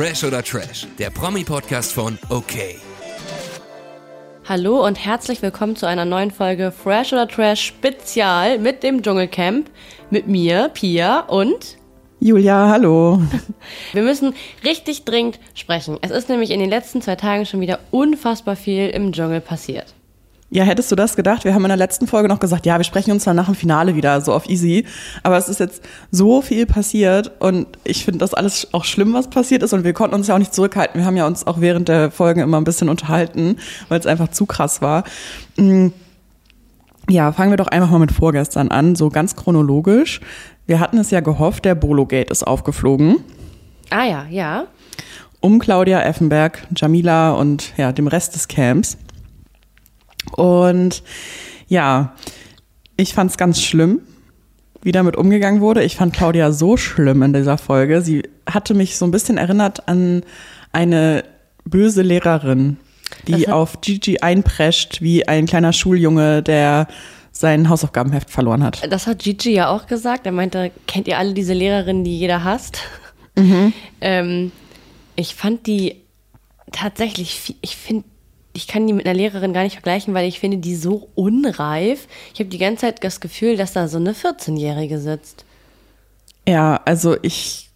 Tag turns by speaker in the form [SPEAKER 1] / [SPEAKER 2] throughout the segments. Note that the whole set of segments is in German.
[SPEAKER 1] Fresh oder Trash, der Promi-Podcast von OK.
[SPEAKER 2] Hallo und herzlich willkommen zu einer neuen Folge Fresh oder Trash Spezial mit dem Dschungelcamp. Mit mir, Pia und
[SPEAKER 3] Julia, hallo.
[SPEAKER 2] Wir müssen richtig dringend sprechen. Es ist nämlich in den letzten zwei Tagen schon wieder unfassbar viel im Dschungel passiert.
[SPEAKER 3] Ja, hättest du das gedacht? Wir haben in der letzten Folge noch gesagt, ja, wir sprechen uns dann nach dem Finale wieder, so auf easy. Aber es ist jetzt so viel passiert und ich finde das alles auch schlimm, was passiert ist. Und wir konnten uns ja auch nicht zurückhalten. Wir haben ja uns auch während der Folgen immer ein bisschen unterhalten, weil es einfach zu krass war. Mm. Ja, fangen wir doch einfach mal mit vorgestern an, so ganz chronologisch. Wir hatten es ja gehofft, der Bolo-Gate ist aufgeflogen.
[SPEAKER 2] Ah ja, ja.
[SPEAKER 3] Um Claudia Effenberg, Jamila und ja, dem Rest des Camps. Und ja, ich fand es ganz schlimm, wie damit umgegangen wurde. Ich fand Claudia so schlimm in dieser Folge. Sie hatte mich so ein bisschen erinnert an eine böse Lehrerin, die auf Gigi einprescht wie ein kleiner Schuljunge, der sein Hausaufgabenheft verloren hat.
[SPEAKER 2] Das hat Gigi ja auch gesagt. Er meinte, kennt ihr alle diese Lehrerin, die jeder hasst? Mhm. ähm, ich fand die tatsächlich, ich finde ich kann die mit einer Lehrerin gar nicht vergleichen, weil ich finde die so unreif. Ich habe die ganze Zeit das Gefühl, dass da so eine 14-Jährige sitzt.
[SPEAKER 3] Ja, also ich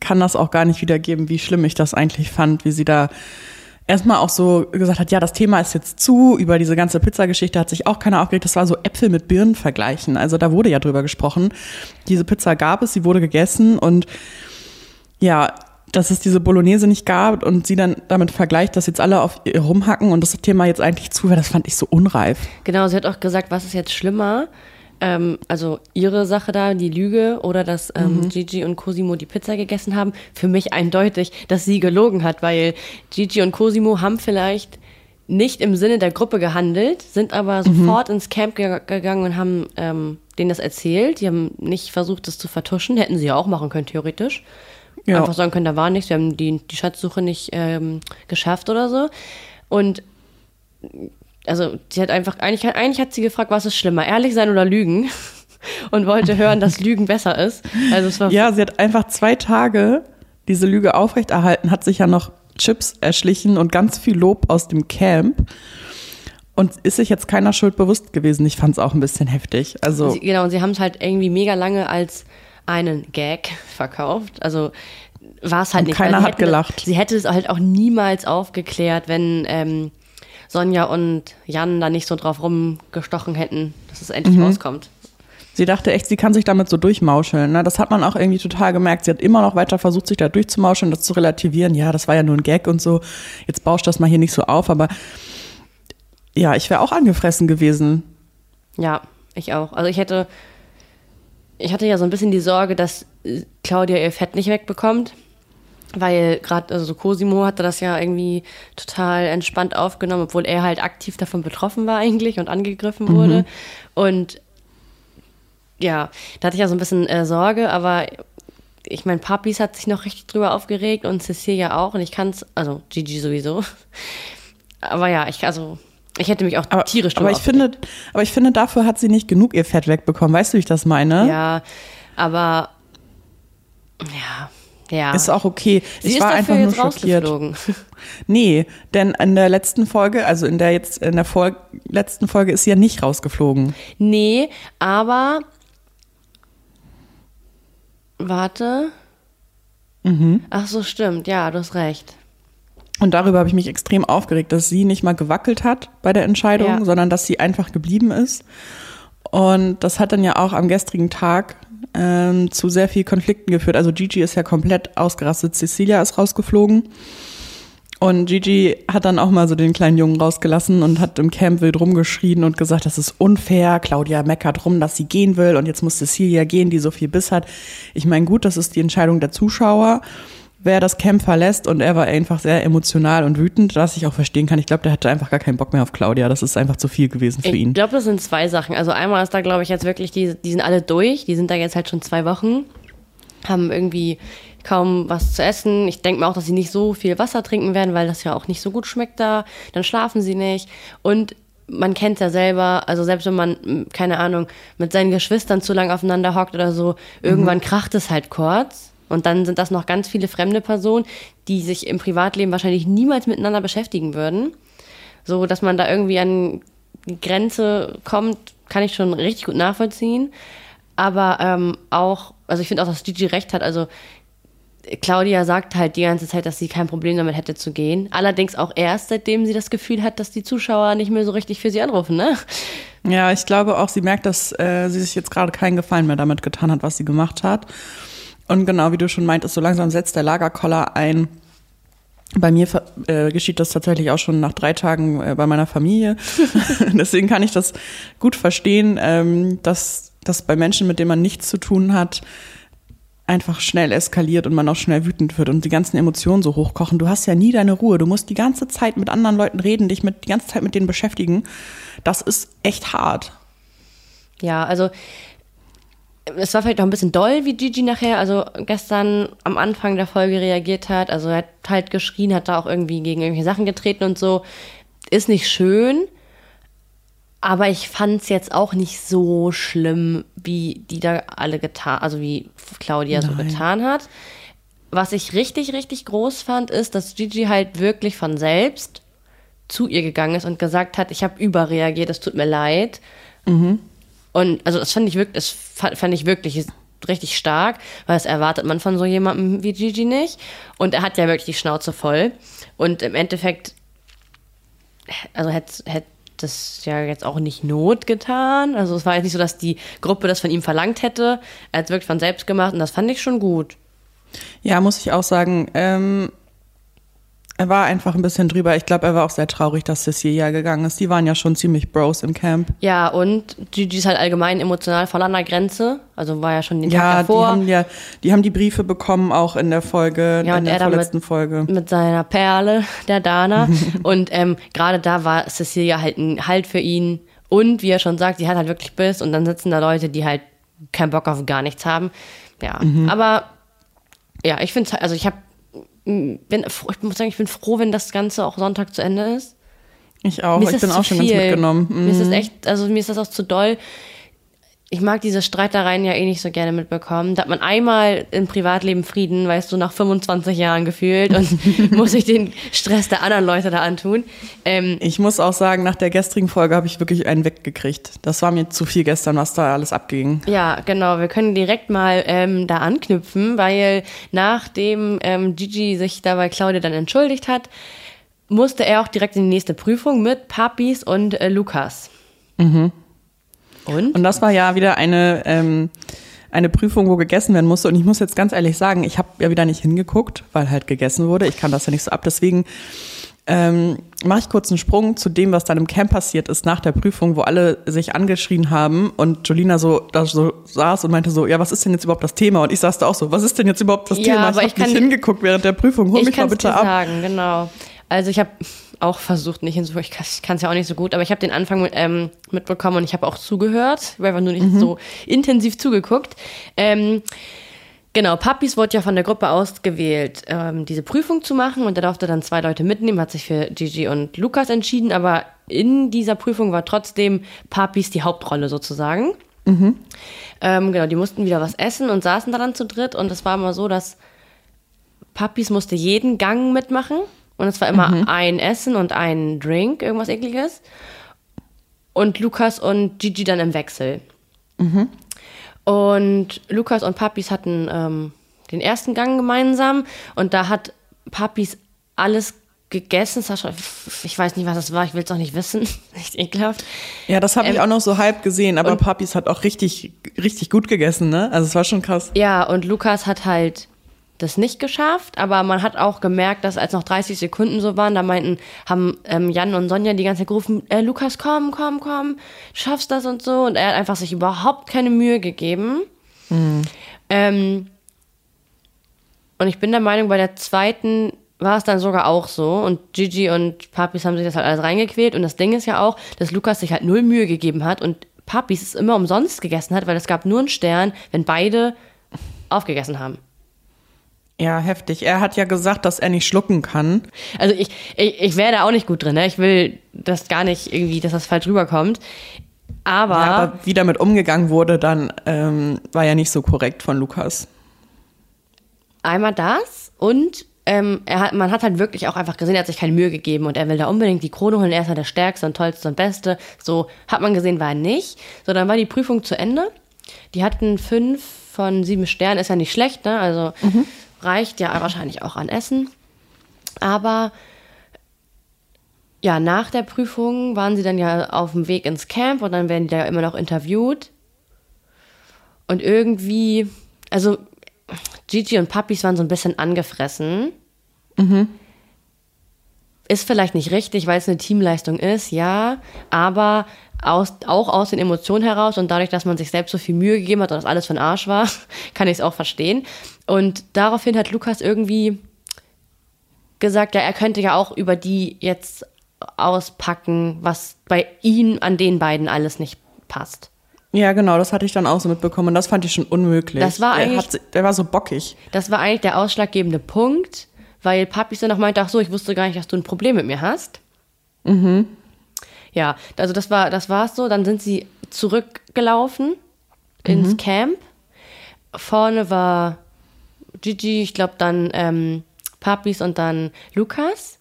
[SPEAKER 3] kann das auch gar nicht wiedergeben, wie schlimm ich das eigentlich fand, wie sie da erstmal auch so gesagt hat, ja, das Thema ist jetzt zu, über diese ganze Pizzageschichte hat sich auch keiner aufgeregt. Das war so Äpfel mit Birnen vergleichen. Also da wurde ja drüber gesprochen. Diese Pizza gab es, sie wurde gegessen und ja, dass es diese Bolognese nicht gab und sie dann damit vergleicht, dass jetzt alle auf ihr rumhacken und das Thema jetzt eigentlich zu wäre, das fand ich so unreif.
[SPEAKER 2] Genau, sie hat auch gesagt, was ist jetzt schlimmer? Ähm, also ihre Sache da, die Lüge oder dass ähm, mhm. Gigi und Cosimo die Pizza gegessen haben. Für mich eindeutig, dass sie gelogen hat, weil Gigi und Cosimo haben vielleicht nicht im Sinne der Gruppe gehandelt, sind aber mhm. sofort ins Camp ge gegangen und haben ähm, denen das erzählt. Die haben nicht versucht, das zu vertuschen. Hätten sie ja auch machen können, theoretisch ja. einfach sagen können, da war nichts, wir haben die, die Schatzsuche nicht ähm, geschafft oder so. Und also sie hat einfach, eigentlich, eigentlich hat sie gefragt, was ist schlimmer, ehrlich sein oder lügen? Und wollte hören, dass Lügen besser ist. Also es war
[SPEAKER 3] ja, sie hat einfach zwei Tage diese Lüge aufrechterhalten, hat sich ja noch Chips erschlichen und ganz viel Lob aus dem Camp. Und ist sich jetzt keiner Schuld bewusst gewesen. Ich fand es auch ein bisschen heftig. Also
[SPEAKER 2] sie, genau, und sie haben es halt irgendwie mega lange als einen Gag verkauft. Also war es halt
[SPEAKER 3] und
[SPEAKER 2] nicht.
[SPEAKER 3] Keiner hat gelacht.
[SPEAKER 2] sie hätte es halt auch niemals aufgeklärt, wenn ähm, Sonja und Jan da nicht so drauf rumgestochen hätten, dass es endlich mhm. rauskommt.
[SPEAKER 3] Sie dachte echt, sie kann sich damit so durchmauscheln. Ne? Das hat man auch irgendwie total gemerkt. Sie hat immer noch weiter versucht, sich da durchzumauscheln, das zu relativieren. Ja, das war ja nur ein Gag und so. Jetzt bauscht das mal hier nicht so auf. Aber ja, ich wäre auch angefressen gewesen.
[SPEAKER 2] Ja, ich auch. Also ich hätte ich hatte ja so ein bisschen die Sorge, dass Claudia ihr Fett nicht wegbekommt. Weil gerade, also Cosimo hatte das ja irgendwie total entspannt aufgenommen, obwohl er halt aktiv davon betroffen war eigentlich und angegriffen mhm. wurde. Und ja, da hatte ich ja so ein bisschen äh, Sorge, aber ich meine, Papis hat sich noch richtig drüber aufgeregt und Cecilia auch und ich kann es, also Gigi sowieso. Aber ja, ich, also ich hätte mich auch aber, tierisch
[SPEAKER 3] aber ich finde, Aber ich finde, dafür hat sie nicht genug ihr Fett wegbekommen. Weißt du, wie ich das meine?
[SPEAKER 2] Ja, aber ja, ja.
[SPEAKER 3] Ist auch okay.
[SPEAKER 2] Sie
[SPEAKER 3] ich
[SPEAKER 2] ist
[SPEAKER 3] war einfach nur schockiert.
[SPEAKER 2] Nee,
[SPEAKER 3] denn in der letzten Folge, also in der jetzt in der vor letzten Folge ist sie ja nicht rausgeflogen.
[SPEAKER 2] Nee, aber warte. Mhm. Ach so, stimmt. Ja, du hast recht.
[SPEAKER 3] Und darüber habe ich mich extrem aufgeregt, dass sie nicht mal gewackelt hat bei der Entscheidung, ja. sondern dass sie einfach geblieben ist. Und das hat dann ja auch am gestrigen Tag ähm, zu sehr viel Konflikten geführt. Also Gigi ist ja komplett ausgerastet, Cecilia ist rausgeflogen. Und Gigi hat dann auch mal so den kleinen Jungen rausgelassen und hat im Camp wild rumgeschrien und gesagt, das ist unfair. Claudia meckert rum, dass sie gehen will und jetzt muss Cecilia gehen, die so viel Biss hat. Ich meine, gut, das ist die Entscheidung der Zuschauer wer das Camp verlässt und er war einfach sehr emotional und wütend, was ich auch verstehen kann. Ich glaube, der hatte einfach gar keinen Bock mehr auf Claudia. Das ist einfach zu viel gewesen für
[SPEAKER 2] ich
[SPEAKER 3] ihn.
[SPEAKER 2] Ich glaube, das sind zwei Sachen. Also einmal ist da, glaube ich, jetzt wirklich, die, die sind alle durch. Die sind da jetzt halt schon zwei Wochen, haben irgendwie kaum was zu essen. Ich denke mir auch, dass sie nicht so viel Wasser trinken werden, weil das ja auch nicht so gut schmeckt da. Dann schlafen sie nicht. Und man kennt ja selber, also selbst wenn man, keine Ahnung, mit seinen Geschwistern zu lang aufeinander hockt oder so, irgendwann mhm. kracht es halt kurz. Und dann sind das noch ganz viele fremde Personen, die sich im Privatleben wahrscheinlich niemals miteinander beschäftigen würden. So, dass man da irgendwie an Grenze kommt, kann ich schon richtig gut nachvollziehen. Aber ähm, auch, also ich finde auch, dass Gigi recht hat. Also Claudia sagt halt die ganze Zeit, dass sie kein Problem damit hätte zu gehen. Allerdings auch erst, seitdem sie das Gefühl hat, dass die Zuschauer nicht mehr so richtig für sie anrufen, ne?
[SPEAKER 3] Ja, ich glaube auch, sie merkt, dass äh, sie sich jetzt gerade keinen Gefallen mehr damit getan hat, was sie gemacht hat. Und genau wie du schon meintest, so langsam setzt der Lagerkoller ein. Bei mir äh, geschieht das tatsächlich auch schon nach drei Tagen äh, bei meiner Familie. Deswegen kann ich das gut verstehen, ähm, dass das bei Menschen, mit denen man nichts zu tun hat, einfach schnell eskaliert und man auch schnell wütend wird und die ganzen Emotionen so hochkochen. Du hast ja nie deine Ruhe. Du musst die ganze Zeit mit anderen Leuten reden, dich mit die ganze Zeit mit denen beschäftigen. Das ist echt hart.
[SPEAKER 2] Ja, also es war vielleicht auch ein bisschen doll, wie Gigi nachher, also gestern am Anfang der Folge reagiert hat. Also er hat halt geschrien, hat da auch irgendwie gegen irgendwelche Sachen getreten und so. Ist nicht schön. Aber ich fand es jetzt auch nicht so schlimm, wie die da alle getan, also wie Claudia Nein. so getan hat. Was ich richtig, richtig groß fand, ist, dass Gigi halt wirklich von selbst zu ihr gegangen ist und gesagt hat, ich habe überreagiert, es tut mir leid. Mhm. Und also das fand ich wirklich, das fand ich wirklich richtig stark, weil das erwartet man von so jemandem wie Gigi nicht. Und er hat ja wirklich die Schnauze voll. Und im Endeffekt, also hätte hätt das ja jetzt auch nicht Not getan. Also es war jetzt nicht so, dass die Gruppe das von ihm verlangt hätte. Er hat es wirklich von selbst gemacht und das fand ich schon gut.
[SPEAKER 3] Ja, muss ich auch sagen. Ähm, er war einfach ein bisschen drüber. Ich glaube, er war auch sehr traurig, dass Cecilia gegangen ist. Die waren ja schon ziemlich Bros im Camp.
[SPEAKER 2] Ja, und Gigi ist halt allgemein emotional voll an der Grenze. Also war ja schon den
[SPEAKER 3] ja,
[SPEAKER 2] Tag davor.
[SPEAKER 3] Die haben ja, die haben die Briefe bekommen, auch in der Folge, ja, in der vorletzten
[SPEAKER 2] mit,
[SPEAKER 3] Folge.
[SPEAKER 2] Mit seiner Perle, der Dana. und ähm, gerade da war Cecilia halt ein Halt für ihn. Und wie er schon sagt, sie hat halt wirklich Biss. Und dann sitzen da Leute, die halt keinen Bock auf gar nichts haben. Ja, mhm. aber ja, ich finde, also ich habe bin, ich muss sagen, ich bin froh, wenn das Ganze auch Sonntag zu Ende ist.
[SPEAKER 3] Ich auch, ich bin auch schon
[SPEAKER 2] viel.
[SPEAKER 3] ganz mitgenommen.
[SPEAKER 2] Mhm. Mir ist das mhm. echt, also mir ist das auch zu doll. Ich mag diese Streitereien ja eh nicht so gerne mitbekommen. Da hat man einmal im Privatleben Frieden, weißt du, nach 25 Jahren gefühlt und muss sich den Stress der anderen Leute da antun.
[SPEAKER 3] Ähm, ich muss auch sagen, nach der gestrigen Folge habe ich wirklich einen weggekriegt. Das war mir zu viel gestern, was da alles abging.
[SPEAKER 2] Ja, genau. Wir können direkt mal ähm, da anknüpfen, weil nachdem ähm, Gigi sich da bei Claudia dann entschuldigt hat, musste er auch direkt in die nächste Prüfung mit Papis und äh, Lukas. Mhm.
[SPEAKER 3] Und? Und das war ja wieder eine, ähm, eine Prüfung, wo gegessen werden musste. Und ich muss jetzt ganz ehrlich sagen, ich habe ja wieder nicht hingeguckt, weil halt gegessen wurde. Ich kann das ja nicht so ab. Deswegen ähm, mache ich kurz einen Sprung zu dem, was dann im Camp passiert ist nach der Prüfung, wo alle sich angeschrien haben und Jolina so da so saß und meinte so, ja, was ist denn jetzt überhaupt das Thema? Und ich saß da auch so, was ist denn jetzt überhaupt das
[SPEAKER 2] ja,
[SPEAKER 3] Thema?
[SPEAKER 2] Ich habe
[SPEAKER 3] nicht hingeguckt während der Prüfung. Hol mich mal bitte ab.
[SPEAKER 2] sagen, genau. Also ich habe auch versucht, nicht hinzugucken. Ich kann es ja auch nicht so gut, aber ich habe den Anfang mit, ähm, mitbekommen und ich habe auch zugehört. Ich habe nur nicht mhm. so intensiv zugeguckt. Ähm, Genau, Papis wurde ja von der Gruppe ausgewählt, ähm, diese Prüfung zu machen und er durfte dann zwei Leute mitnehmen, hat sich für Gigi und Lukas entschieden, aber in dieser Prüfung war trotzdem Papis die Hauptrolle sozusagen. Mhm. Ähm, genau, die mussten wieder was essen und saßen da dann zu dritt und es war immer so, dass Papis musste jeden Gang mitmachen und es war immer mhm. ein Essen und ein Drink, irgendwas ekliges. Und Lukas und Gigi dann im Wechsel. Mhm. Und Lukas und Papis hatten ähm, den ersten Gang gemeinsam und da hat Papis alles gegessen. Ich weiß nicht, was das war, ich will es auch nicht wissen. Echt ekelhaft.
[SPEAKER 3] Ja, das habe ich ähm, auch noch so halb gesehen, aber Papis hat auch richtig, richtig gut gegessen, ne? Also es war schon krass.
[SPEAKER 2] Ja, und Lukas hat halt das nicht geschafft, aber man hat auch gemerkt, dass als noch 30 Sekunden so waren, da meinten, haben ähm, Jan und Sonja die ganze Zeit gerufen, äh, Lukas, komm, komm, komm, schaffst das und so. Und er hat einfach sich überhaupt keine Mühe gegeben. Mhm. Ähm, und ich bin der Meinung, bei der zweiten war es dann sogar auch so. Und Gigi und Papis haben sich das halt alles reingequält. Und das Ding ist ja auch, dass Lukas sich halt null Mühe gegeben hat und Papis es immer umsonst gegessen hat, weil es gab nur einen Stern, wenn beide aufgegessen haben.
[SPEAKER 3] Ja, heftig. Er hat ja gesagt, dass er nicht schlucken kann.
[SPEAKER 2] Also ich, ich, ich wäre da auch nicht gut drin. Ne? Ich will das gar nicht irgendwie, dass das falsch rüberkommt. Aber, ja, aber
[SPEAKER 3] wie damit umgegangen wurde, dann ähm, war ja nicht so korrekt von Lukas.
[SPEAKER 2] einmal das und ähm, er hat, man hat halt wirklich auch einfach gesehen, er hat sich keine Mühe gegeben und er will da unbedingt die Krone holen. Er ist ja der Stärkste und Tollste und Beste. So hat man gesehen, war er nicht. So, dann war die Prüfung zu Ende. Die hatten fünf von sieben Sternen, ist ja nicht schlecht, ne? Also reicht ja wahrscheinlich auch an Essen. Aber ja, nach der Prüfung waren sie dann ja auf dem Weg ins Camp und dann werden die da ja immer noch interviewt. Und irgendwie, also Gigi und Papis waren so ein bisschen angefressen. Ist vielleicht nicht richtig, weil es eine Teamleistung ist, ja, aber aus, auch aus den Emotionen heraus und dadurch, dass man sich selbst so viel Mühe gegeben hat und das alles für den Arsch war, kann ich es auch verstehen. Und daraufhin hat Lukas irgendwie gesagt, ja, er könnte ja auch über die jetzt auspacken, was bei ihm an den beiden alles nicht passt.
[SPEAKER 3] Ja, genau, das hatte ich dann auch so mitbekommen und das fand ich schon unmöglich.
[SPEAKER 2] Das war
[SPEAKER 3] der,
[SPEAKER 2] eigentlich-
[SPEAKER 3] hat, der war so bockig.
[SPEAKER 2] Das war eigentlich der ausschlaggebende Punkt, weil Papis dann noch meinte, ach so, ich wusste gar nicht, dass du ein Problem mit mir hast. Ja, also das war, das war's so. Dann sind sie zurückgelaufen ins Camp. Vorne war Gigi, ich glaube dann ähm, Papis und dann Lukas.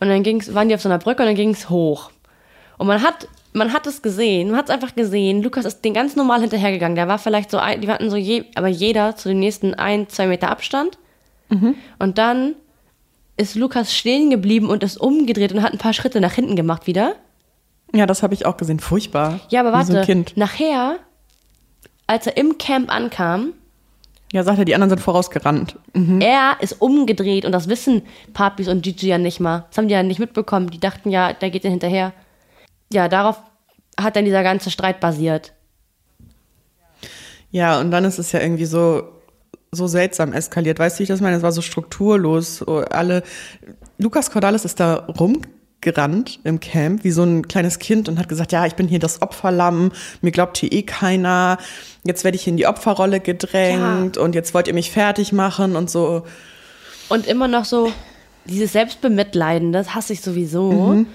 [SPEAKER 2] Und dann ging's, waren die auf so einer Brücke und dann ging's hoch. Und man hat, man hat es gesehen, man hat es einfach gesehen. Lukas ist den ganz normal hinterhergegangen. Der war vielleicht so, ein, die hatten so je, aber jeder zu den nächsten ein, zwei Meter Abstand. Und dann ist Lukas stehen geblieben und ist umgedreht und hat ein paar Schritte nach hinten gemacht wieder.
[SPEAKER 3] Ja, das habe ich auch gesehen. Furchtbar.
[SPEAKER 2] Ja, aber warte,
[SPEAKER 3] Kind.
[SPEAKER 2] nachher, als er im Camp ankam,
[SPEAKER 3] Ja, sagt er, die anderen sind vorausgerannt.
[SPEAKER 2] er ist umgedreht und das wissen Papis und Gigi ja nicht mal. Das haben die ja nicht mitbekommen. Die dachten ja, der geht ihnen hinterher. Ja, darauf hat dann dieser ganze Streit basiert.
[SPEAKER 3] Ja, und dann ist es ja irgendwie so, so seltsam eskaliert. Weißt du, wie ich das meine? Es war so strukturlos. So alle. Lukas Cordalis ist da rumgerannt im Camp wie so ein kleines Kind und hat gesagt, ja, ich bin hier das Opferlamm, mir glaubt hier eh keiner, jetzt werde ich in die Opferrolle gedrängt und jetzt wollt ihr mich fertig machen und so.
[SPEAKER 2] Und immer noch so dieses Selbstbemitleiden, das hasse ich sowieso.
[SPEAKER 3] Mhm.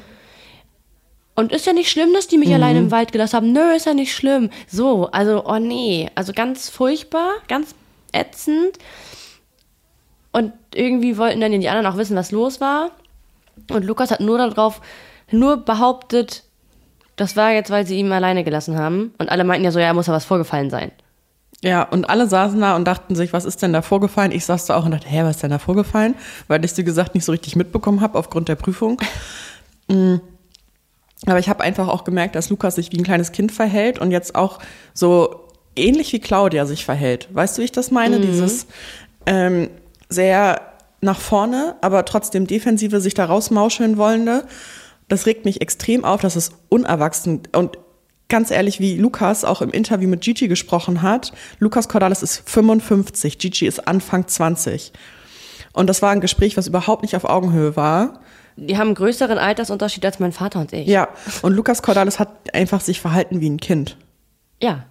[SPEAKER 2] Und ist ja nicht schlimm, dass die mich alleine im Wald gelassen haben. Nö, ist ja nicht schlimm. So, also, oh nee. Also ganz furchtbar, ganz ätzend. Und irgendwie wollten dann die anderen auch wissen, was los war. Und Lukas hat nur darauf, nur behauptet, das war jetzt, weil sie ihn alleine gelassen haben. Und alle meinten ja so, ja, muss ja was vorgefallen sein.
[SPEAKER 3] Ja, und alle saßen da und dachten sich, was ist denn da vorgefallen? Ich saß da auch und dachte, hä, was ist denn da vorgefallen? Weil ich, wie gesagt, nicht so richtig mitbekommen habe aufgrund der Prüfung. Mm. Aber ich habe einfach auch gemerkt, dass Lukas sich wie ein kleines Kind verhält und jetzt auch so ähnlich wie Claudia sich verhält. Weißt du, wie ich das meine? Dieses ähm, sehr nach vorne, aber trotzdem defensive sich da rausmauscheln wollende. Das regt mich extrem auf, das ist unerwachsen und ganz ehrlich, wie Lukas auch im Interview mit Gigi gesprochen hat, Lukas Cordalis ist 55, Gigi ist Anfang 20. Und das war ein Gespräch, was überhaupt nicht auf Augenhöhe war.
[SPEAKER 2] Die haben einen größeren Altersunterschied als mein Vater und ich.
[SPEAKER 3] Ja, und Lukas Cordalis hat einfach sich verhalten wie ein Kind.
[SPEAKER 2] Ja.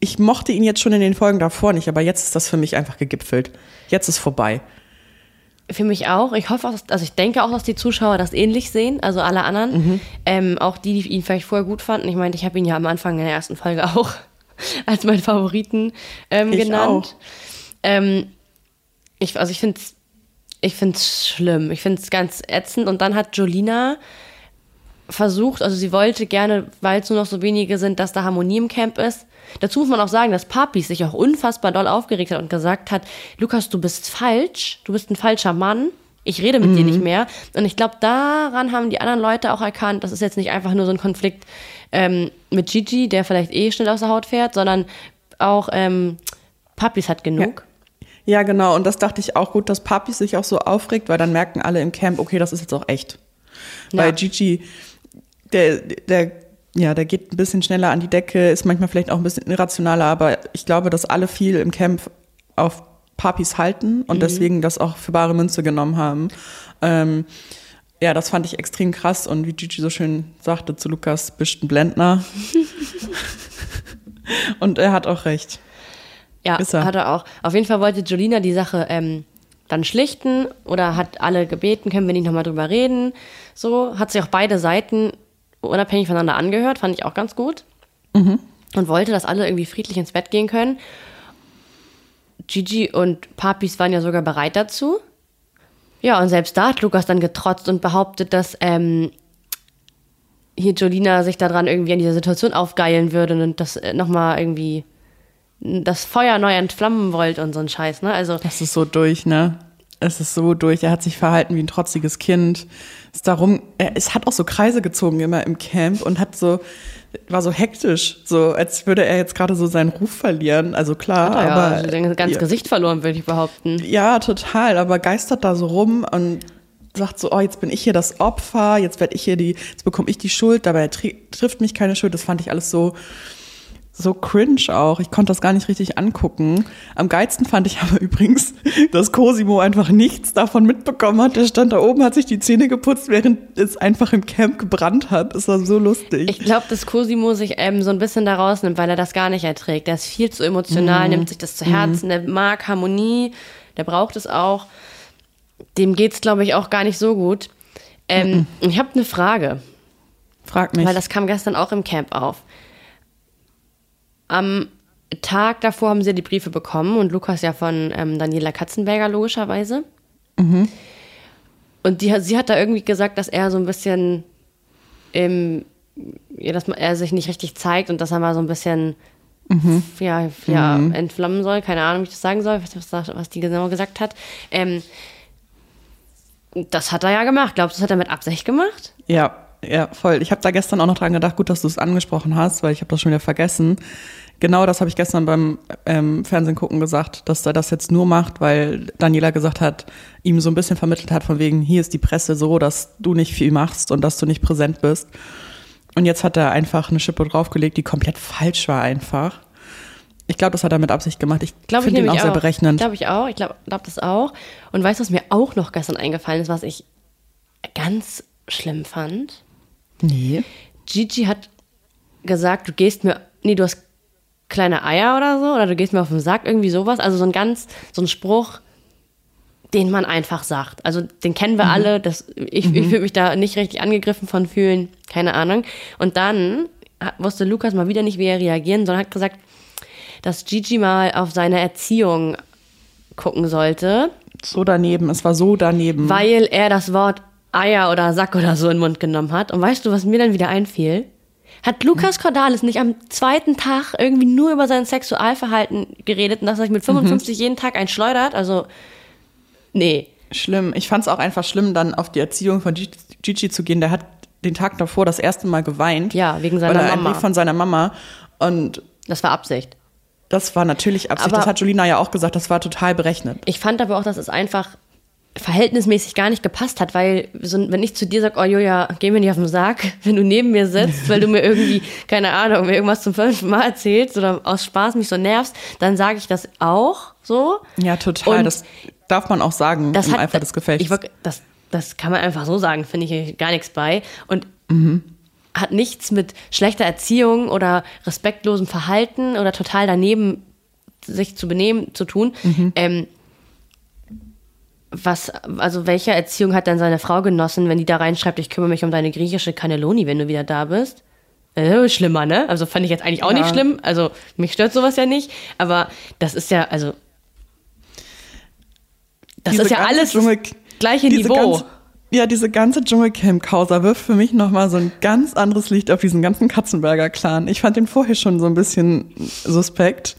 [SPEAKER 3] Ich mochte ihn jetzt schon in den Folgen davor nicht, aber jetzt ist das für mich einfach gegipfelt. Jetzt ist vorbei.
[SPEAKER 2] Für mich auch. Ich hoffe, auch, also ich denke auch, dass die Zuschauer das ähnlich sehen, also alle anderen. Ähm, auch die, die ihn vielleicht vorher gut fanden. Ich meine, ich habe ihn ja am Anfang in der ersten Folge auch als meinen Favoriten ähm,
[SPEAKER 3] Ich
[SPEAKER 2] genannt. Ähm, ich, also ich finde es ich find's schlimm. Ich finde es ganz ätzend. Und dann hat Jolina versucht, also sie wollte gerne, weil es nur noch so wenige sind, dass da Harmonie im Camp ist. Dazu muss man auch sagen, dass Papi sich auch unfassbar doll aufgeregt hat und gesagt hat, Lukas, du bist falsch, du bist ein falscher Mann, ich rede mit dir nicht mehr. Und ich glaube, daran haben die anderen Leute auch erkannt, das ist jetzt nicht einfach nur so ein Konflikt ähm, mit Gigi, der vielleicht eh schnell aus der Haut fährt, sondern auch ähm, Papis hat genug.
[SPEAKER 3] Ja, genau. Und das dachte ich auch gut, dass Papi sich auch so aufregt, weil dann merken alle im Camp, okay, das ist jetzt auch echt.
[SPEAKER 2] Ja.
[SPEAKER 3] Weil Gigi, der, der, ja, der geht ein bisschen schneller an die Decke, ist manchmal vielleicht auch ein bisschen irrationaler, aber ich glaube, dass alle viel im Camp auf Papis halten und deswegen das auch für bare Münze genommen haben. Ähm, ja, das fand ich extrem krass und wie Gigi so schön sagte zu Lukas, bist ein Blendner. und er hat auch recht.
[SPEAKER 2] Ja,
[SPEAKER 3] er.
[SPEAKER 2] hat er auch. Auf jeden Fall wollte Jolina die Sache ähm, dann schlichten oder hat alle gebeten, können wir nicht nochmal drüber reden. So, hat sich auch beide Seiten unabhängig voneinander angehört, fand ich auch ganz gut. Und wollte, dass alle irgendwie friedlich ins Bett gehen können. Gigi und Papis waren ja sogar bereit dazu. Ja, und selbst da hat Lukas dann getrotzt und behauptet, dass ähm, hier Jolina sich daran irgendwie an dieser Situation aufgeilen würde und das äh, nochmal irgendwie das Feuer neu entflammen wollt und so ein Scheiß, ne? Also.
[SPEAKER 3] Das ist so durch, ne? Es ist so durch. Er hat sich verhalten wie ein trotziges Kind. Ist darum, er es hat auch so Kreise gezogen immer im Camp und hat so, war so hektisch, so als würde er jetzt gerade so seinen Ruf verlieren. Also klar,
[SPEAKER 2] er
[SPEAKER 3] aber.
[SPEAKER 2] ja, also sein ganzes
[SPEAKER 3] ja,
[SPEAKER 2] Gesicht verloren, würde ich behaupten.
[SPEAKER 3] ja, total, aber geistert da so rum und sagt so, oh, jetzt bin ich hier das Opfer, jetzt werde ich hier die, jetzt bekomme ich die Schuld, dabei tri trifft mich keine Schuld. Das fand ich alles so, so cringe auch. Ich konnte das gar nicht richtig angucken. Am geilsten fand ich aber übrigens, dass Cosimo einfach nichts davon mitbekommen hat. Der stand da oben, hat sich die Zähne geputzt, während es einfach im Camp gebrannt hat. Das war so lustig.
[SPEAKER 2] Ich glaube, dass Cosimo sich ähm, so ein bisschen da rausnimmt, weil er das gar nicht erträgt. Der ist viel zu emotional, nimmt sich das zu Herzen, der mag Harmonie, der braucht es auch. Dem geht's, glaube ich, auch gar nicht so gut. Ähm, Ich habe eine Frage,
[SPEAKER 3] Frag mich.
[SPEAKER 2] weil das kam gestern auch im Camp auf. Am Tag davor haben sie die Briefe bekommen und Lukas ja von ähm, Daniela Katzenberger logischerweise. Und die, sie hat da irgendwie gesagt, dass er so ein bisschen, ähm, ja, dass er sich nicht richtig zeigt und dass er mal so ein bisschen ja, ja, entflammen soll. Keine Ahnung, wie ich das sagen soll, was, was, was die genau gesagt hat. Ähm, das hat er ja gemacht. Glaubst du, das hat er mit Absicht gemacht?
[SPEAKER 3] Ja, ja, voll. Ich habe da gestern auch noch dran gedacht, gut, dass du es angesprochen hast, weil ich habe das schon wieder vergessen. Genau das habe ich gestern beim ähm, Fernsehen gucken gesagt, dass er das jetzt nur macht, weil Daniela gesagt hat, ihm so ein bisschen vermittelt hat von wegen, hier ist die Presse so, dass du nicht viel machst und dass du nicht präsent bist. Und jetzt hat er einfach eine Schippe draufgelegt, die komplett falsch war einfach. Ich glaube, das hat er mit Absicht gemacht. Ich
[SPEAKER 2] Glaube ich
[SPEAKER 3] finde ihn
[SPEAKER 2] nämlich
[SPEAKER 3] auch sehr berechnend.
[SPEAKER 2] Glaube ich auch. Ich glaube glaub das auch. Und weißt du, was mir auch noch gestern eingefallen ist, was ich ganz schlimm fand?
[SPEAKER 3] Nee.
[SPEAKER 2] Gigi hat gesagt, du gehst mir, nee, du hast kleine Eier oder so, oder du gehst mir auf den Sack, irgendwie sowas. Also so ein ganz, so ein Spruch, den man einfach sagt. Also den kennen wir alle. Das, ich ich würde mich da nicht richtig angegriffen von fühlen, keine Ahnung. Und dann wusste Lukas mal wieder nicht, wie er reagieren soll, hat gesagt, dass Gigi mal auf seine Erziehung gucken sollte,
[SPEAKER 3] So daneben, es war so daneben.
[SPEAKER 2] weil er das Wort Eier oder Sack oder so in den Mund genommen hat. Und weißt du, was mir dann wieder einfiel? Hat Lukas Cordalis nicht am zweiten Tag irgendwie nur über sein Sexualverhalten geredet und dass er sich mit 55 jeden Tag einen schleudert? Also, nee.
[SPEAKER 3] Schlimm. Ich fand es auch einfach schlimm, dann auf die Erziehung von Gigi, zu gehen. Der hat den Tag davor das erste Mal geweint.
[SPEAKER 2] Ja, wegen seiner
[SPEAKER 3] weil er einen
[SPEAKER 2] Mama.
[SPEAKER 3] Brief von seiner Mama. Und
[SPEAKER 2] Das war Absicht.
[SPEAKER 3] das war natürlich Absicht.
[SPEAKER 2] Aber-
[SPEAKER 3] das hat Julina ja auch gesagt. Das war total berechnet.
[SPEAKER 2] Ich fand aber auch, dass es einfach verhältnismäßig gar nicht gepasst hat, weil so, wenn ich zu dir sage, oh Julia, geh mir nicht auf den Sack, wenn du neben mir sitzt, weil du mir irgendwie, keine Ahnung, mir irgendwas zum fünften Mal erzählst oder aus Spaß mich so nervst, dann sage ich das auch so.
[SPEAKER 3] Ja, total.
[SPEAKER 2] Und
[SPEAKER 3] das darf man auch sagen
[SPEAKER 2] das
[SPEAKER 3] im
[SPEAKER 2] hat,
[SPEAKER 3] Eifer des Gefechts.
[SPEAKER 2] Ich, das, das kann man einfach so sagen, finde ich gar nichts bei. Und hat nichts mit schlechter Erziehung oder respektlosem Verhalten oder total daneben sich zu benehmen zu tun. Ähm, was, also welche Erziehung hat dann seine Frau genossen, wenn die da reinschreibt, ich kümmere mich um deine griechische Cannelloni, wenn du wieder da bist? Äh, schlimmer, ne? Also fand ich jetzt eigentlich auch
[SPEAKER 3] Ja.
[SPEAKER 2] nicht schlimm. Also mich stört sowas ja nicht. Aber das ist ja, also das
[SPEAKER 3] Diese
[SPEAKER 2] ist ja alles
[SPEAKER 3] Dschungel-
[SPEAKER 2] gleiche Niveau.
[SPEAKER 3] Ganze, ja, diese ganze Dschungelcamp-Causa wirft für mich nochmal so ein ganz anderes Licht auf diesen ganzen Katzenberger-Clan. Ich fand den vorher schon so ein bisschen suspekt.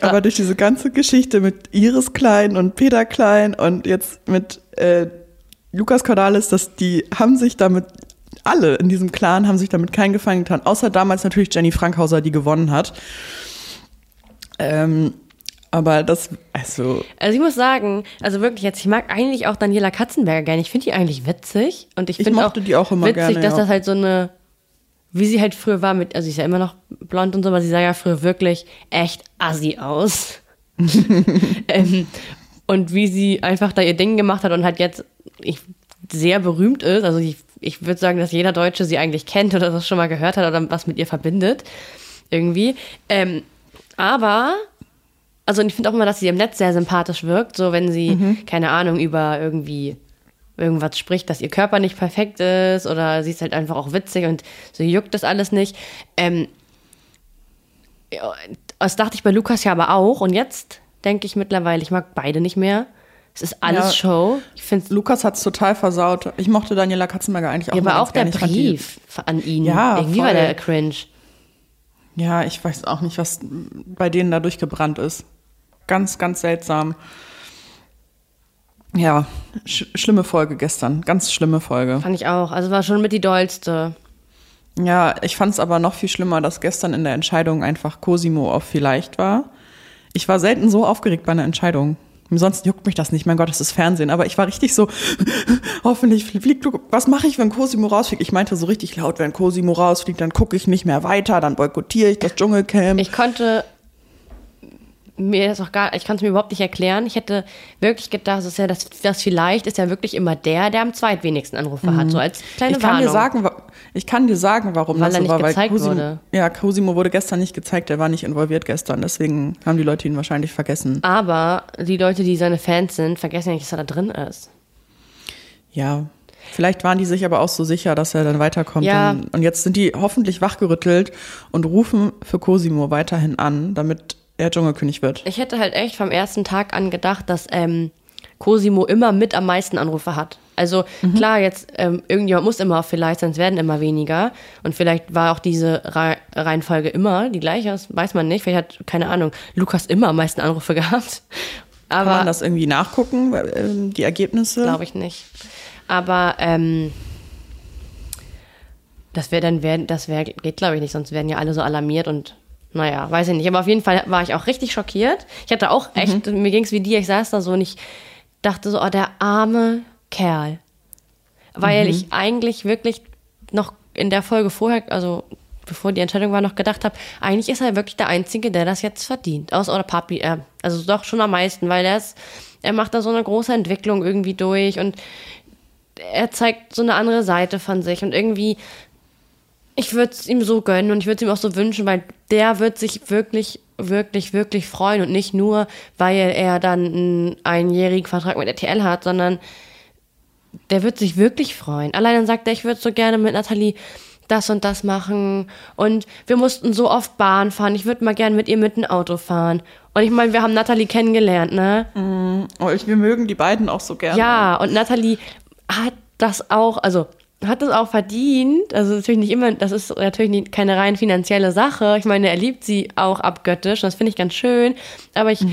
[SPEAKER 3] Aber durch diese ganze Geschichte mit Iris Klein und Peter Klein und jetzt mit äh, Lukas Cordalis, dass die haben sich damit, alle in diesem Clan haben sich damit keinen Gefallen getan, außer damals natürlich Jenny Frankhauser, die gewonnen hat. Ähm, aber das, also,
[SPEAKER 2] Also ich muss sagen, also wirklich jetzt, ich mag eigentlich auch Daniela Katzenberger gerne. Ich finde die eigentlich witzig und ich finde auch,
[SPEAKER 3] die auch immer
[SPEAKER 2] witzig,
[SPEAKER 3] gerne,
[SPEAKER 2] dass
[SPEAKER 3] ja.
[SPEAKER 2] das halt so eine, wie sie halt früher war mit, also sie ist ja immer noch blond und so, aber sie sah ja früher wirklich echt assi aus. ähm, und wie sie einfach da ihr Ding gemacht hat und halt jetzt ich, sehr berühmt ist. Also ich, ich würde sagen, dass jeder Deutsche sie eigentlich kennt oder das schon mal gehört hat oder was mit ihr verbindet. Irgendwie. Ähm, aber also ich finde auch immer, dass sie im Netz sehr sympathisch wirkt, so wenn sie, keine Ahnung, über irgendwie irgendwas spricht, dass ihr Körper nicht perfekt ist oder sie ist halt einfach auch witzig und so juckt das alles nicht. Ähm, das dachte ich bei Lukas ja aber auch und jetzt denke ich mittlerweile. Ich mag beide nicht mehr. Es ist alles
[SPEAKER 3] Ja.
[SPEAKER 2] Show. Ich finde
[SPEAKER 3] Lukas hat es total versaut. Ich mochte Daniela Katzenberger eigentlich auch
[SPEAKER 2] ja, aber auch der Brief an ihn.
[SPEAKER 3] Ja,
[SPEAKER 2] Irgendwie war
[SPEAKER 3] voll.
[SPEAKER 2] der cringe.
[SPEAKER 3] Ja, ich weiß auch nicht, was bei denen da durchgebrannt ist. Ganz, ganz seltsam. Ja, sch schlimme Folge gestern. Ganz schlimme Folge.
[SPEAKER 2] Fand ich auch. Also war schon mit die dollste.
[SPEAKER 3] Ja, ich fand es aber noch viel schlimmer, dass gestern in der Entscheidung einfach Cosimo auf vielleicht war. Ich war selten so aufgeregt bei einer Entscheidung. Ansonsten juckt mich das nicht, mein Gott, das ist Fernsehen. Aber ich war richtig so, hoffentlich fliegt. Was mache ich, wenn Cosimo rausfliegt? Ich meinte so richtig laut, wenn Cosimo rausfliegt, dann gucke ich nicht mehr weiter, dann boykottiere ich das Dschungelcamp.
[SPEAKER 2] Ich konnte mir das auch gar, ich kann es mir überhaupt nicht erklären. Ich hätte wirklich gedacht, das ist ja das, das vielleicht ist ja wirklich immer der, der am zweitwenigsten Anrufe hat, so als kleine
[SPEAKER 3] Mhm. ich kann
[SPEAKER 2] Warnung.
[SPEAKER 3] dir sagen, ich kann dir sagen, warum
[SPEAKER 2] Weil
[SPEAKER 3] das
[SPEAKER 2] er
[SPEAKER 3] so
[SPEAKER 2] nicht
[SPEAKER 3] war.
[SPEAKER 2] gezeigt
[SPEAKER 3] Cosimo,
[SPEAKER 2] wurde.
[SPEAKER 3] Ja, Cosimo wurde gestern nicht gezeigt, er war nicht involviert gestern. Deswegen haben die Leute ihn wahrscheinlich vergessen.
[SPEAKER 2] Aber die Leute, die seine Fans sind, vergessen ja nicht, dass er da drin ist.
[SPEAKER 3] Ja. Vielleicht waren die sich aber auch so sicher, dass er dann weiterkommt.
[SPEAKER 2] Ja.
[SPEAKER 3] Und, und jetzt sind die hoffentlich wachgerüttelt und rufen für Cosimo weiterhin an, damit er Dschungelkönig wird.
[SPEAKER 2] Ich hätte halt echt vom ersten Tag an gedacht, dass ähm, Cosimo immer mit am meisten Anrufe hat. Also klar, jetzt ähm, irgendjemand muss immer vielleicht, sonst werden immer weniger. Und vielleicht war auch diese Re Reihenfolge immer die gleiche, das weiß man nicht. Vielleicht hat, keine Ahnung, Lukas immer am meisten Anrufe gehabt.
[SPEAKER 3] Kann man
[SPEAKER 2] Aber
[SPEAKER 3] das irgendwie nachgucken, ähm, die Ergebnisse?
[SPEAKER 2] glaube ich nicht. Aber ähm, das wäre dann, wär, das wär, geht glaube ich nicht, sonst werden ja alle so alarmiert und naja, weiß ich nicht. Aber auf jeden Fall war ich auch richtig schockiert. Ich hatte auch echt, mir ging es wie dir, ich saß da so und ich dachte so, oh, der arme Kerl. Weil ich eigentlich wirklich noch in der Folge vorher, also bevor die Entscheidung war, noch gedacht habe, eigentlich ist er wirklich der Einzige, der das jetzt verdient. Aus oder Papi, äh, also doch schon am meisten, weil er ist, er macht da so eine große Entwicklung irgendwie durch und er zeigt so eine andere Seite von sich und irgendwie, ich würde es ihm so gönnen und ich würde es ihm auch so wünschen, weil der wird sich wirklich, wirklich, wirklich freuen und nicht nur, weil er dann einen einjährigen Vertrag mit RTL hat, sondern der wird sich wirklich freuen. Allein dann sagt er, ich würde so gerne mit Nathalie das und das machen und wir mussten so oft Bahn fahren. Ich würde mal gerne mit ihr mit dem Auto fahren. Und ich meine, wir haben Nathalie kennengelernt, ne?
[SPEAKER 3] Ich, wir mögen die beiden auch so gerne.
[SPEAKER 2] Ja, und Nathalie hat das auch, also hat das auch verdient. Also natürlich nicht immer, das ist natürlich keine rein finanzielle Sache. Ich meine, er liebt sie auch abgöttisch. und Das finde ich ganz schön. Aber ich,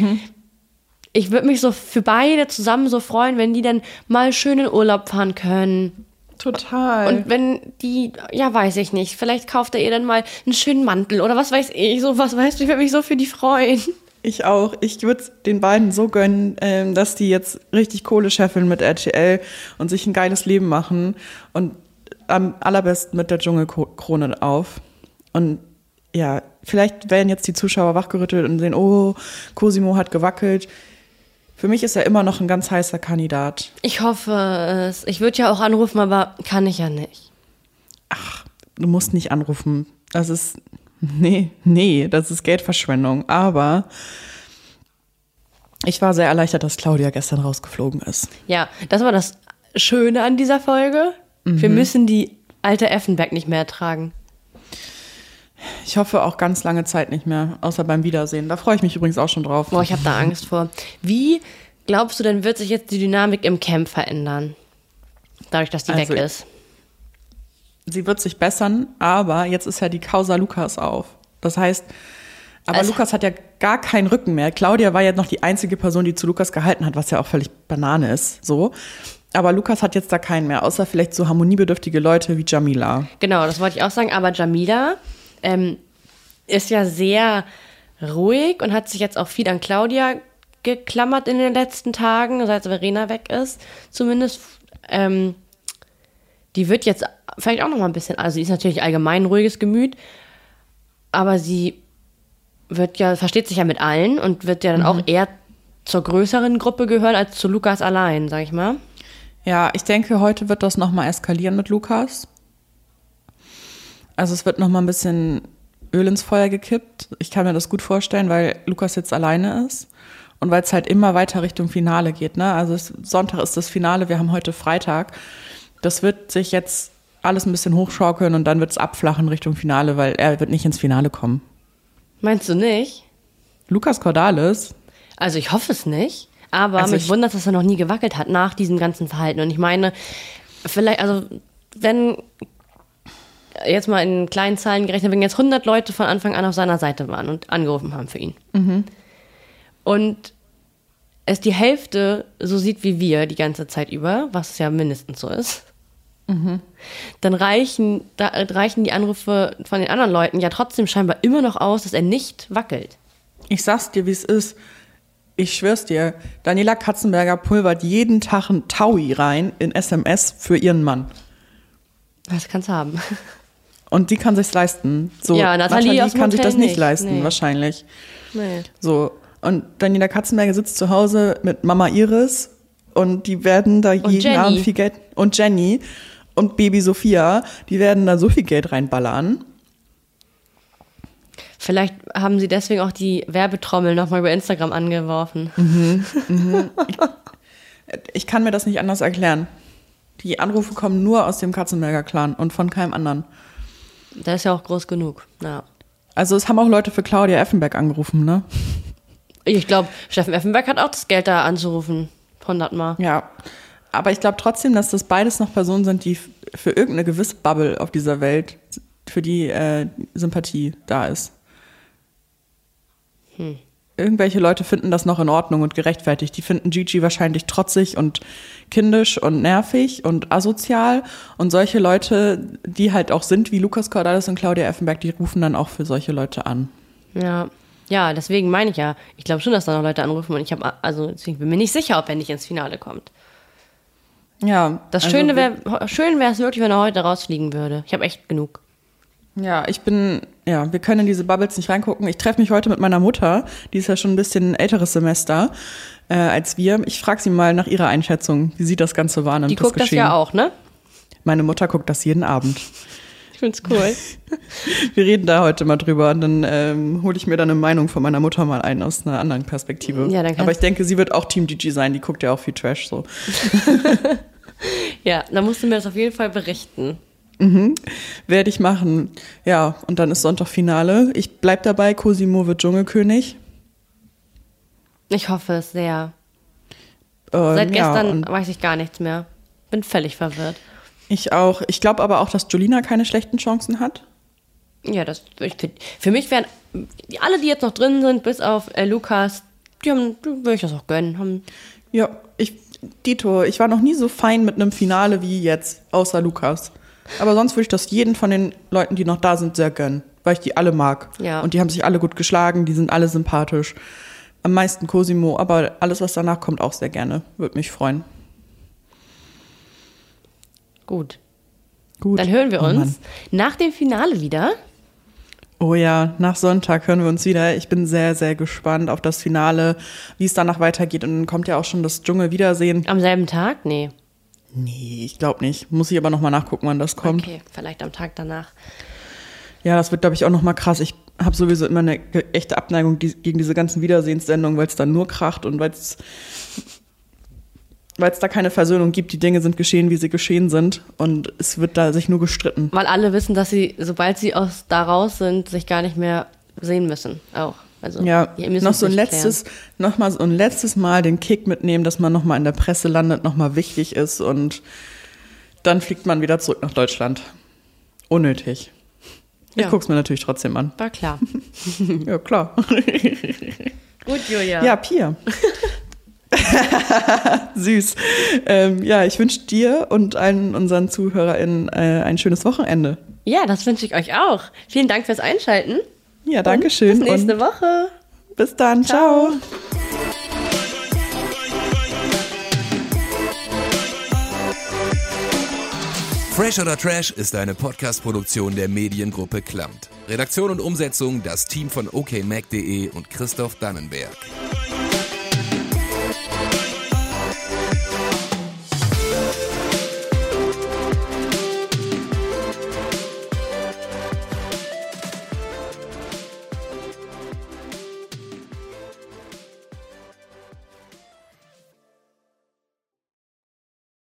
[SPEAKER 2] ich würde mich so für beide zusammen so freuen, wenn die dann mal schön in Urlaub fahren können.
[SPEAKER 3] Total.
[SPEAKER 2] Und wenn die, ja, weiß ich nicht, vielleicht kauft er ihr dann mal einen schönen Mantel oder was weiß ich, so was weißt du, ich würde mich so für die freuen.
[SPEAKER 3] Ich auch. Ich würde den beiden so gönnen, ähm, dass die jetzt richtig Kohle scheffeln mit RTL und sich ein geiles Leben machen und am allerbesten mit der Dschungelkrone auf. Und ja, vielleicht werden jetzt die Zuschauer wachgerüttelt und sehen, oh, Cosimo hat gewackelt. Für mich ist er immer noch ein ganz heißer Kandidat.
[SPEAKER 2] Ich hoffe es. Ich würde ja auch anrufen, aber kann ich ja nicht.
[SPEAKER 3] Du musst nicht anrufen. Das ist, nee, nee, das ist Geldverschwendung. Aber ich war sehr erleichtert, dass Claudia gestern rausgeflogen ist.
[SPEAKER 2] Ja, das war das Schöne an dieser Folge. Wir müssen die alte Effenberg nicht mehr ertragen.
[SPEAKER 3] Ich hoffe auch ganz lange Zeit nicht mehr, außer beim Wiedersehen. Da freue ich mich übrigens auch schon drauf.
[SPEAKER 2] Boah, ich habe da Angst vor. Wie glaubst du denn, wird sich jetzt die Dynamik im Camp verändern? Dadurch, dass die
[SPEAKER 3] Also,
[SPEAKER 2] weg ist.
[SPEAKER 3] Sie wird sich bessern, aber jetzt ist ja die Causa Lukas auf. Das heißt, aber
[SPEAKER 2] Also-
[SPEAKER 3] Lukas hat ja gar keinen Rücken mehr. Claudia war ja noch die einzige Person, die zu Lukas gehalten hat, was ja auch völlig Banane ist, so. Aber Lukas hat jetzt da keinen mehr, außer vielleicht so harmoniebedürftige Leute wie Jamila.
[SPEAKER 2] Genau, das wollte ich auch sagen. Aber Jamila ähm, ist ja sehr ruhig und hat sich jetzt auch viel an Claudia geklammert in den letzten Tagen, seit Verena weg ist. Zumindest. Ähm, die wird jetzt vielleicht auch noch mal ein bisschen, also sie ist natürlich allgemein ein ruhiges Gemüt, aber sie wird ja, versteht sich ja mit allen und wird ja dann auch eher zur größeren Gruppe gehören als zu Lukas allein, sag ich mal.
[SPEAKER 3] Ja, ich denke, heute wird das nochmal eskalieren mit Lukas. Also es wird nochmal ein bisschen Öl ins Feuer gekippt. Ich kann mir das gut vorstellen, weil Lukas jetzt alleine ist. Und weil es halt immer weiter Richtung Finale geht. Ne? Also Sonntag ist das Finale, wir haben heute Freitag. Das wird sich jetzt alles ein bisschen hochschaukeln und dann wird es abflachen Richtung Finale, weil er wird nicht ins Finale kommen.
[SPEAKER 2] Meinst du nicht?
[SPEAKER 3] Lukas Cordalis,
[SPEAKER 2] Also ich hoffe es nicht. Aber
[SPEAKER 3] Also
[SPEAKER 2] mich
[SPEAKER 3] ich-
[SPEAKER 2] wundert, dass er noch nie gewackelt hat nach diesem ganzen Verhalten. Und ich meine, vielleicht, also wenn jetzt mal in kleinen Zahlen gerechnet, wenn jetzt 100 Leute von Anfang an auf seiner Seite waren und angerufen haben für ihn. Und es die Hälfte so sieht wie wir die ganze Zeit über, was ja mindestens so ist, dann reichen, da, reichen die Anrufe von den anderen Leuten ja trotzdem scheinbar immer noch aus, dass er nicht wackelt.
[SPEAKER 3] Ich sag's dir, wie es ist. Ich schwör's dir, Daniela Katzenberger pulvert jeden Tag ein Taui rein in SMS für ihren Mann.
[SPEAKER 2] Das kannst du haben.
[SPEAKER 3] Und die kann sich's leisten. So,
[SPEAKER 2] Ja, Nathalie dem
[SPEAKER 3] kann sich das nicht
[SPEAKER 2] nicht.
[SPEAKER 3] leisten,
[SPEAKER 2] Nee.
[SPEAKER 3] wahrscheinlich.
[SPEAKER 2] Nee.
[SPEAKER 3] So. Und Daniela Katzenberger sitzt zu Hause mit Mama Iris und die werden da jeden
[SPEAKER 2] Jenny.
[SPEAKER 3] Abend viel Geld. Und Jenny und Baby Sophia, die werden da so viel Geld reinballern.
[SPEAKER 2] Vielleicht haben sie deswegen auch die Werbetrommel nochmal über Instagram angeworfen.
[SPEAKER 3] Ich kann mir das nicht anders erklären. Die Anrufe kommen nur aus dem Katzenberger Clan und von keinem anderen.
[SPEAKER 2] Der ist ja auch groß genug. Ja.
[SPEAKER 3] Also es haben auch Leute für Claudia Effenberg angerufen, ne?
[SPEAKER 2] Ich glaube, Steffen Effenberg hat auch das Geld da anzurufen. 100 Mal.
[SPEAKER 3] Ja. Aber ich glaube trotzdem, dass das beides noch Personen sind, die für irgendeine gewisse Bubble auf dieser Welt, für die äh, Sympathie da ist. Irgendwelche Leute finden das noch in Ordnung und gerechtfertigt. Die finden Gigi wahrscheinlich trotzig und kindisch und nervig und asozial. Und solche Leute, die halt auch sind wie Lukas Cordalis und Claudia Effenberg, die rufen dann auch für solche Leute an.
[SPEAKER 2] Ja. Ja, deswegen meine ich ja. Ich glaube schon, dass da noch Leute anrufen und ich habe, also deswegen bin mir nicht sicher, ob er nicht ins Finale kommt.
[SPEAKER 3] Ja.
[SPEAKER 2] Das
[SPEAKER 3] also
[SPEAKER 2] Schöne wäre, schön wäre es wirklich, wenn er heute rausfliegen würde. Ich habe echt genug.
[SPEAKER 3] Ja, ich bin, ja, wir können in diese Bubbles nicht reingucken. Ich treffe mich heute mit meiner Mutter, die ist ja schon ein bisschen ein älteres Semester äh, als wir. Ich frage sie mal nach ihrer Einschätzung, wie sie das Ganze wahrnimmt.
[SPEAKER 2] Die guckt das
[SPEAKER 3] Geschehen.
[SPEAKER 2] ja auch, ne?
[SPEAKER 3] Meine Mutter guckt das jeden Abend.
[SPEAKER 2] Ich find's cool.
[SPEAKER 3] Wir reden da heute mal drüber und dann ähm, hole ich mir dann eine Meinung von meiner Mutter mal ein aus einer anderen Perspektive.
[SPEAKER 2] Ja, dann
[SPEAKER 3] Aber ich denke, sie wird auch Team Gigi sein, die guckt ja auch viel Trash so.
[SPEAKER 2] ja, dann musst du mir das auf jeden Fall berichten.
[SPEAKER 3] Werde ich machen. Ja, und dann ist Sonntag-Finale. Ich bleib dabei, Cosimo wird Dschungelkönig.
[SPEAKER 2] Ich hoffe es sehr.
[SPEAKER 3] Ähm,
[SPEAKER 2] Seit
[SPEAKER 3] ja,
[SPEAKER 2] gestern
[SPEAKER 3] und-
[SPEAKER 2] weiß ich gar nichts mehr. Bin völlig verwirrt.
[SPEAKER 3] Ich auch. Ich glaube aber auch, dass Jolina keine schlechten Chancen hat.
[SPEAKER 2] Ja, das ich, find- für mich wären alle, die jetzt noch drin sind, bis auf äh, Lukas, die haben, würde ich das auch gönnen. Haben,
[SPEAKER 3] Ja, ich, Dito, ich war noch nie so fein mit einem Finale wie jetzt, außer Lukas. Aber sonst würde ich das jeden von den Leuten, die noch da sind, sehr gönnen, weil ich die alle mag.
[SPEAKER 2] Ja.
[SPEAKER 3] Und die haben sich alle gut geschlagen, die sind alle sympathisch. Am meisten Cosimo, aber alles, was danach kommt, auch sehr gerne. Würde mich freuen.
[SPEAKER 2] Gut.
[SPEAKER 3] Gut.
[SPEAKER 2] Dann hören wir
[SPEAKER 3] Oh
[SPEAKER 2] uns
[SPEAKER 3] Mann.
[SPEAKER 2] nach dem Finale wieder.
[SPEAKER 3] Oh ja, nach Sonntag hören wir uns wieder. Ich bin sehr, sehr gespannt auf das Finale, wie es danach weitergeht. Und dann kommt ja auch schon das Dschungel-Wiedersehen.
[SPEAKER 2] Am selben Tag? Nee.
[SPEAKER 3] Nee, ich glaube nicht. Muss ich aber nochmal nachgucken, wann das kommt.
[SPEAKER 2] Okay, vielleicht am Tag danach.
[SPEAKER 3] Ja, das wird, glaube ich, auch nochmal krass. Ich habe sowieso immer eine echte Abneigung gegen diese ganzen Wiedersehenssendungen, weil es dann nur kracht und weil es weil es da keine Versöhnung gibt. Die Dinge sind geschehen, wie sie geschehen sind und es wird da sich nur gestritten.
[SPEAKER 2] Weil alle wissen, dass sie, sobald sie aus da raus sind, sich gar nicht mehr sehen müssen. Auch. Also,
[SPEAKER 3] Ja, noch so ein letztes, noch mal so ein letztes Mal den Kick mitnehmen, dass man noch mal in der Presse landet, noch mal wichtig ist und dann fliegt man wieder zurück nach Deutschland. Unnötig. Ich
[SPEAKER 2] Ja.
[SPEAKER 3] guck's mir natürlich trotzdem an.
[SPEAKER 2] War klar.
[SPEAKER 3] Ja, klar.
[SPEAKER 2] Gut, Julia.
[SPEAKER 3] Ja, Pia. Süß. Ähm, ja, ich wünsche dir und allen unseren ZuhörerInnen äh, ein schönes Wochenende.
[SPEAKER 2] Ja, das wünsche ich euch auch. Vielen Dank fürs Einschalten.
[SPEAKER 3] Ja, danke schön.
[SPEAKER 2] Bis nächste
[SPEAKER 3] und
[SPEAKER 2] Woche.
[SPEAKER 3] bis dann. Ciao.
[SPEAKER 1] Fresh oder Trash ist eine Podcast-Produktion der Mediengruppe Klamt. Redaktion und Umsetzung das Team von okmac.de und Christoph Dannenberg.